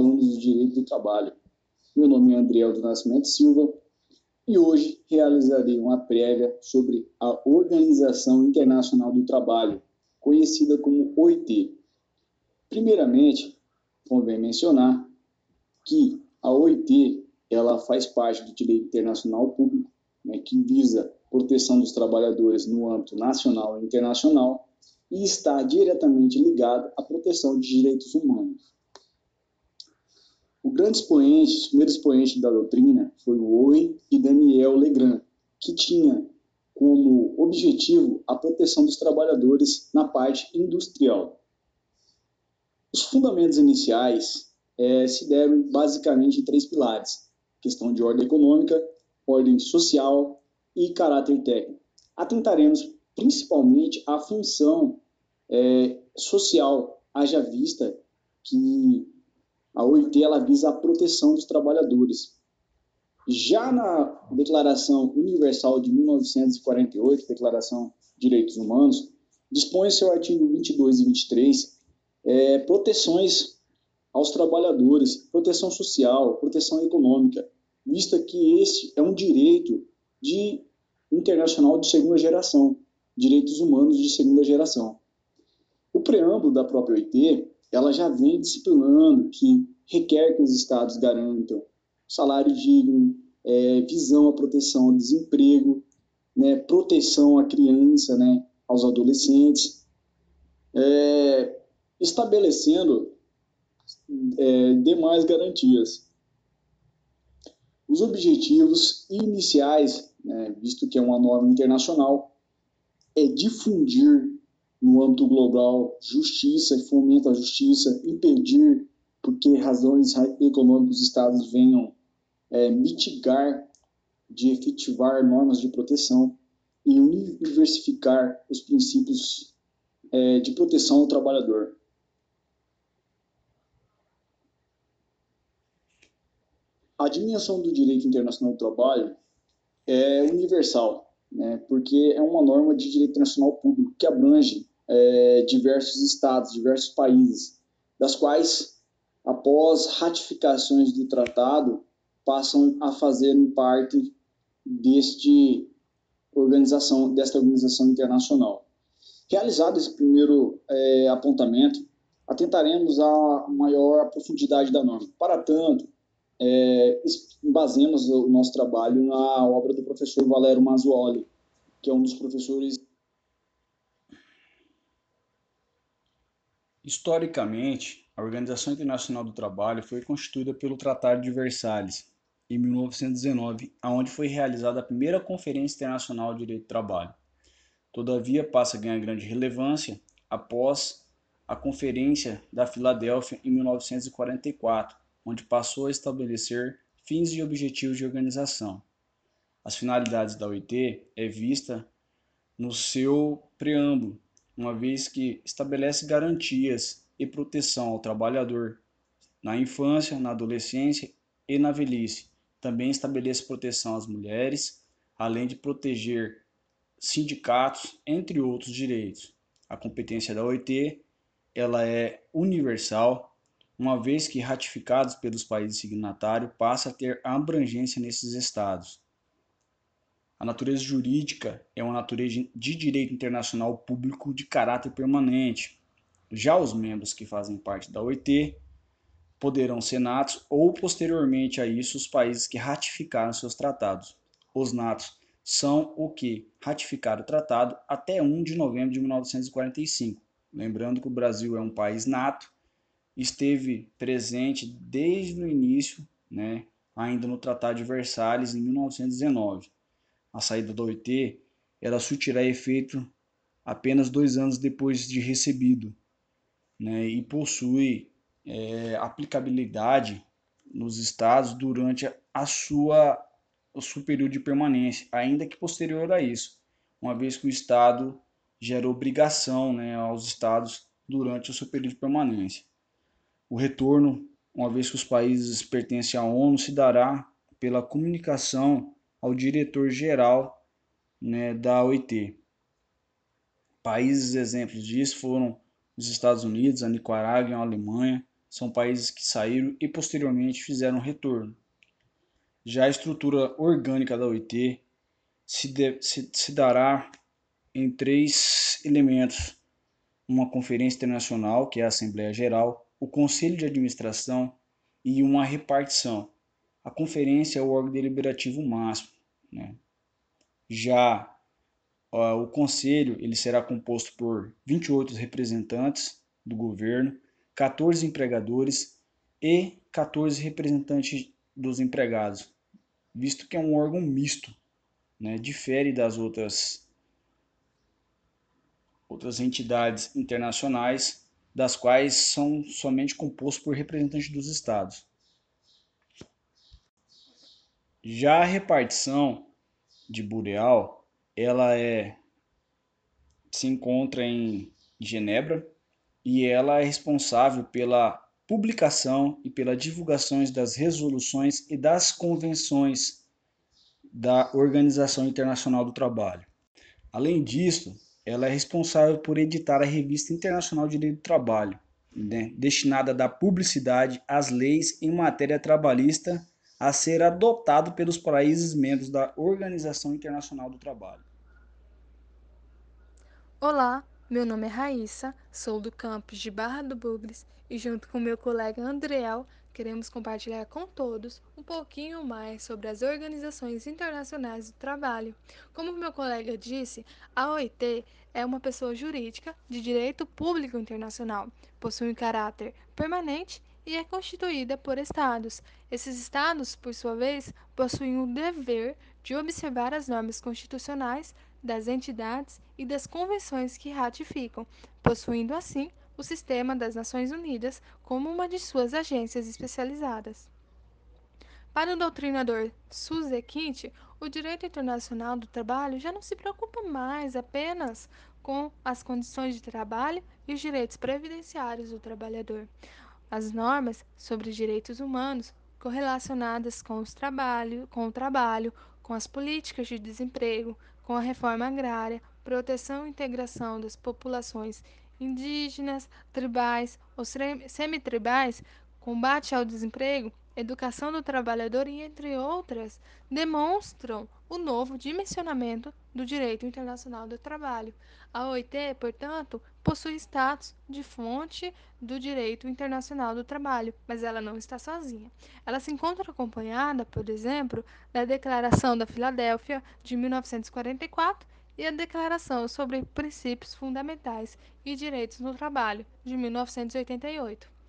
Alunos do Direito do Trabalho. Meu nome é Andriel do Nascimento Silva e hoje realizarei uma prévia sobre a Organização Internacional do Trabalho, conhecida como OIT. Primeiramente, convém mencionar que a OIT ela faz parte do direito internacional público, né, que visa proteção dos trabalhadores no âmbito nacional e internacional e está diretamente ligada à proteção de direitos humanos. O grande expoente, o primeiro expoente da doutrina foi o Owen e Daniel Legrand, que tinha como objetivo a proteção dos trabalhadores na parte industrial. Os fundamentos iniciais é, se deram basicamente em três pilares: questão de ordem econômica, ordem social e caráter técnico. Atentaremos principalmente à função é, social, haja vista que a OIT ela visa a proteção dos trabalhadores. Já na Declaração Universal de 1948, Declaração de Direitos Humanos, dispõe seu artigo 22 e 23 é, proteções aos trabalhadores, proteção social, proteção econômica, vista que esse é um direito de internacional de segunda geração, direitos humanos de segunda geração. O preâmbulo da própria OIT ela já vem disciplinando que requer que os estados garantam salário digno, é, visão à proteção ao desemprego, né, proteção à criança, né, aos adolescentes, é, estabelecendo é, demais garantias. Os objetivos iniciais, né, visto que é uma norma internacional, é difundir no âmbito global justiça e fomenta a justiça, impedir porque razões econômicas os estados venham é, mitigar de efetivar normas de proteção e diversificar os princípios é, de proteção ao trabalhador. A dimensão do direito internacional do trabalho é universal, né, porque é uma norma de direito internacional público que abrange é, diversos estados, diversos países, das quais, após ratificações do tratado, passam a fazer parte deste organização, desta organização internacional. Realizado esse primeiro é, apontamento, atentaremos à maior profundidade da norma. Para tanto, é, o nosso trabalho na obra do professor Valério Mazzuoli, que é um dos professores Historicamente, a Organização Internacional do Trabalho foi constituída pelo Tratado de Versalhes, em 1919, aonde foi realizada a primeira Conferência Internacional de Direito do Trabalho. Todavia, passa a ganhar grande relevância após a Conferência da Filadélfia em 1944, onde passou a estabelecer fins e objetivos de organização. As finalidades da OIT é vista no seu preâmbulo, uma vez que estabelece garantias e proteção ao trabalhador na infância, na adolescência e na velhice. Também estabelece proteção às mulheres, além de proteger sindicatos, entre outros direitos. A competência da OIT ela é universal, uma vez que ratificados pelos países signatários, passa a ter abrangência nesses estados. A natureza jurídica é uma natureza de direito internacional público de caráter permanente. Já os membros que fazem parte da OIT poderão ser natos ou, posteriormente a isso, os países que ratificaram seus tratados. Os natos são o que ratificaram o tratado até 1 de novembro de 1945. Lembrando que o Brasil é um país nato, esteve presente desde o início, né, ainda no Tratado de Versalhes, em 1919 a saída da OIT, ela surtirá efeito apenas dois anos depois de recebido, né, e possui é, aplicabilidade nos estados durante a sua o seu período de permanência, ainda que posterior a isso, uma vez que o estado gera obrigação né, aos estados durante o seu período de permanência. O retorno, uma vez que os países pertencem à ONU, se dará pela comunicação ao diretor-geral né, da OIT. Países exemplos disso foram os Estados Unidos, a Nicarágua, a Alemanha, são países que saíram e posteriormente fizeram retorno. Já a estrutura orgânica da OIT se, de, se, se dará em três elementos: uma conferência internacional, que é a Assembleia Geral, o Conselho de Administração e uma repartição. A conferência é o órgão deliberativo máximo. Né? Já o conselho ele será composto por 28 representantes do governo, 14 empregadores e 14 representantes dos empregados, visto que é um órgão misto, né? difere das outras outras entidades internacionais, das quais são somente compostos por representantes dos estados. Já a repartição de Bureal, ela é se encontra em Genebra e ela é responsável pela publicação e pela divulgação das resoluções e das convenções da Organização Internacional do Trabalho. Além disso, ela é responsável por editar a Revista Internacional de Direito do Trabalho, né, destinada dar publicidade às leis em matéria trabalhista a ser adotado pelos países membros da Organização Internacional do Trabalho. Olá, meu nome é Raíssa, sou do campus de Barra do Bugres e junto com meu colega Andriel queremos compartilhar com todos um pouquinho mais sobre as organizações internacionais do trabalho. Como meu colega disse, a OIT é uma pessoa jurídica de direito público internacional, possui um caráter permanente e é constituída por estados. Esses estados, por sua vez, possuem o dever de observar as normas constitucionais das entidades e das convenções que ratificam, possuindo assim o sistema das Nações Unidas como uma de suas agências especializadas. Para o doutrinador Suze Kint, o direito internacional do trabalho já não se preocupa mais apenas com as condições de trabalho e os direitos previdenciários do trabalhador. As normas sobre direitos humanos correlacionadas com, os trabalho, com o trabalho, com as políticas de desemprego, com a reforma agrária, proteção e integração das populações indígenas, tribais ou semitribais, combate ao desemprego, educação do trabalhador e entre outras, demonstram o novo dimensionamento do direito internacional do trabalho. A OIT, portanto, possui status de fonte do direito internacional do trabalho, mas ela não está sozinha. Ela se encontra acompanhada, por exemplo, da Declaração da Filadélfia de 1944 e a Declaração sobre Princípios Fundamentais e Direitos no Trabalho de 1988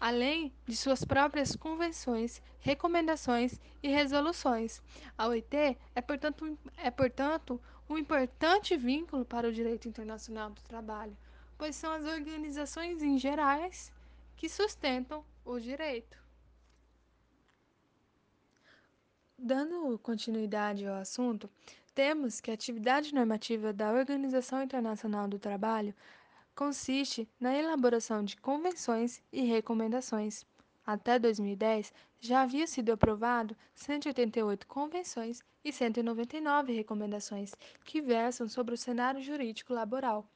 além de suas próprias convenções, recomendações e resoluções. A OIT é, portanto, é, portanto, um importante vínculo para o direito internacional do trabalho, pois são as organizações em gerais que sustentam o direito. Dando continuidade ao assunto, temos que a atividade normativa da Organização Internacional do Trabalho consiste na elaboração de convenções e recomendações. Até 2010, já havia sido aprovado 188 convenções e 199 recomendações que versam sobre o cenário jurídico laboral.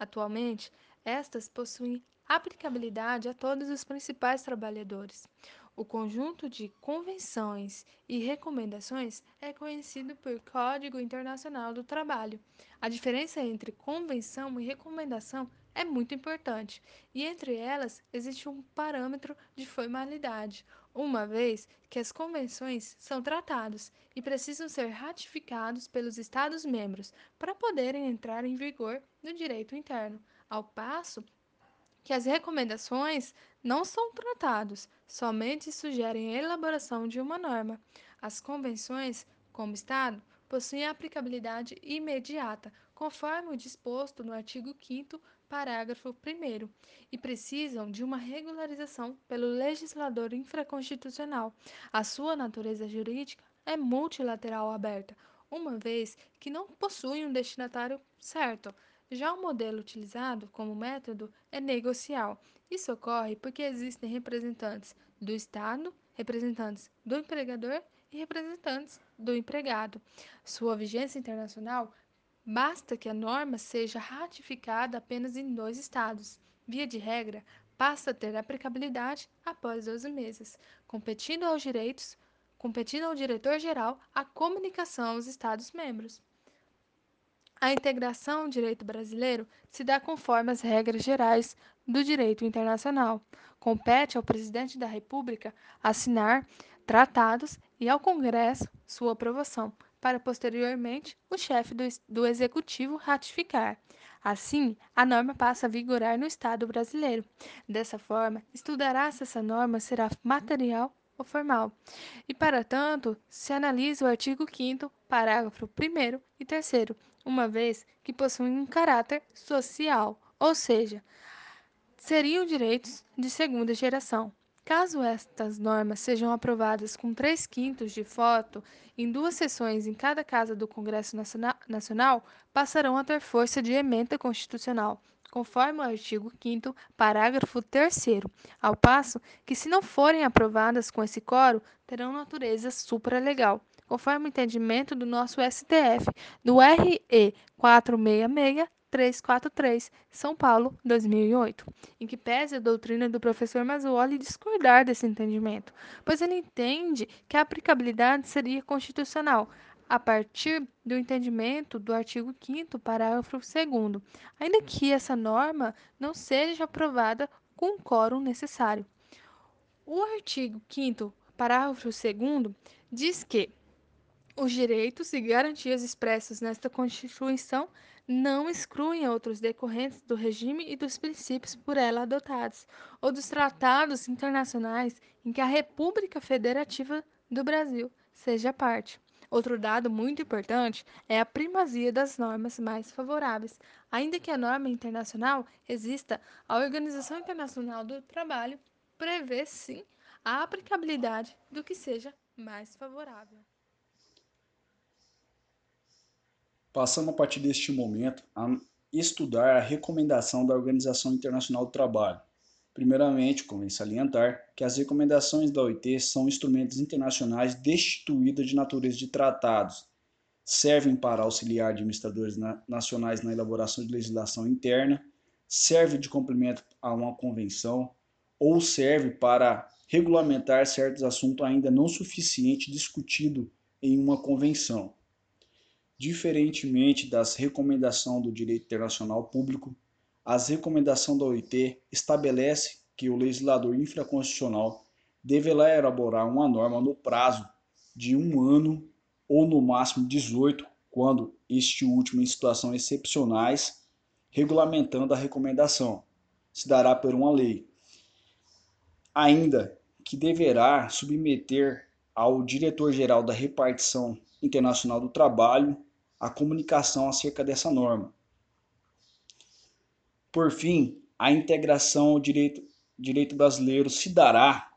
Atualmente, estas possuem aplicabilidade a todos os principais trabalhadores. O conjunto de convenções e recomendações é conhecido por Código Internacional do Trabalho. A diferença entre convenção e recomendação é muito importante, e entre elas existe um parâmetro de formalidade, uma vez que as convenções são tratados e precisam ser ratificados pelos Estados-membros para poderem entrar em vigor no direito interno, ao passo que as recomendações não são tratados, somente sugerem a elaboração de uma norma. As convenções, como Estado, possuem aplicabilidade imediata, conforme o disposto no artigo 5 parágrafo 1 e precisam de uma regularização pelo legislador infraconstitucional. A sua natureza jurídica é multilateral aberta, uma vez que não possui um destinatário certo. Já o modelo utilizado como método é negocial. Isso ocorre porque existem representantes do Estado, representantes do empregador e representantes do empregado. Sua vigência internacional Basta que a norma seja ratificada apenas em dois estados. Via de regra, passa a ter aplicabilidade após 12 meses, competindo aos direitos, competindo ao diretor-geral a comunicação aos Estados-membros. A integração ao direito brasileiro se dá conforme as regras gerais do direito internacional. Compete ao presidente da República assinar tratados e ao Congresso sua aprovação, para posteriormente o chefe do, do executivo ratificar. Assim, a norma passa a vigorar no Estado brasileiro. Dessa forma, estudará se essa norma será material ou formal. E, para tanto, se analisa o artigo 5 parágrafo 1 e 3 uma vez que possuem um caráter social, ou seja, seriam direitos de segunda geração. Caso estas normas sejam aprovadas com 3 quintos de voto em duas sessões em cada casa do Congresso Nacional, passarão a ter força de emenda constitucional, conforme o artigo 5 parágrafo 3 ao passo que, se não forem aprovadas com esse coro, terão natureza supralegal, conforme o entendimento do nosso STF, do RE 466 343, São Paulo, 2008, em que pese a doutrina do professor Mazzoli discordar desse entendimento, pois ele entende que a aplicabilidade seria constitucional, a partir do entendimento do artigo 5 parágrafo 2 ainda que essa norma não seja aprovada com o quórum necessário. O artigo 5 parágrafo 2 diz que os direitos e garantias expressos nesta Constituição não excluem outros decorrentes do regime e dos princípios por ela adotados, ou dos tratados internacionais em que a República Federativa do Brasil seja parte. Outro dado muito importante é a primazia das normas mais favoráveis. Ainda que a norma internacional exista, a Organização Internacional do Trabalho prevê sim a aplicabilidade do que seja mais favorável. Passamos a partir deste momento a estudar a recomendação da Organização Internacional do Trabalho. Primeiramente, convém salientar que as recomendações da OIT são instrumentos internacionais destituídos de natureza de tratados, servem para auxiliar administradores na nacionais na elaboração de legislação interna, serve de complemento a uma convenção ou serve para regulamentar certos assuntos ainda não suficiente discutido em uma convenção. Diferentemente das recomendações do direito internacional público, as recomendações da OIT estabelece que o legislador infraconstitucional deverá elaborar uma norma no prazo de um ano ou no máximo 18, quando este último em situações excepcionais, regulamentando a recomendação. Se dará por uma lei. Ainda que deverá submeter ao diretor-geral da repartição internacional do trabalho a comunicação acerca dessa norma. Por fim, a integração ao direito, direito brasileiro se dará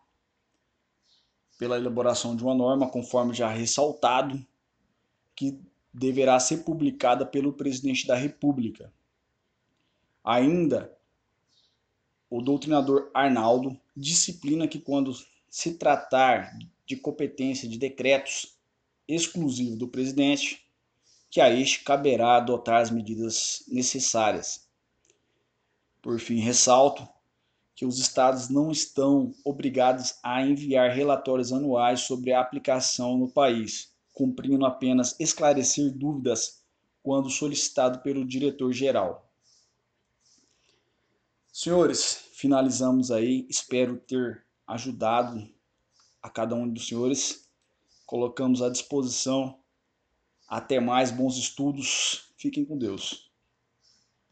pela elaboração de uma norma, conforme já ressaltado, que deverá ser publicada pelo presidente da República. Ainda, o doutrinador Arnaldo disciplina que quando se tratar de competência de decretos exclusivos do presidente, que a este caberá adotar as medidas necessárias. Por fim, ressalto que os estados não estão obrigados a enviar relatórios anuais sobre a aplicação no país, cumprindo apenas esclarecer dúvidas quando solicitado pelo diretor-geral. Senhores, finalizamos aí. Espero ter ajudado a cada um dos senhores. Colocamos à disposição até mais, bons estudos. Fiquem com Deus.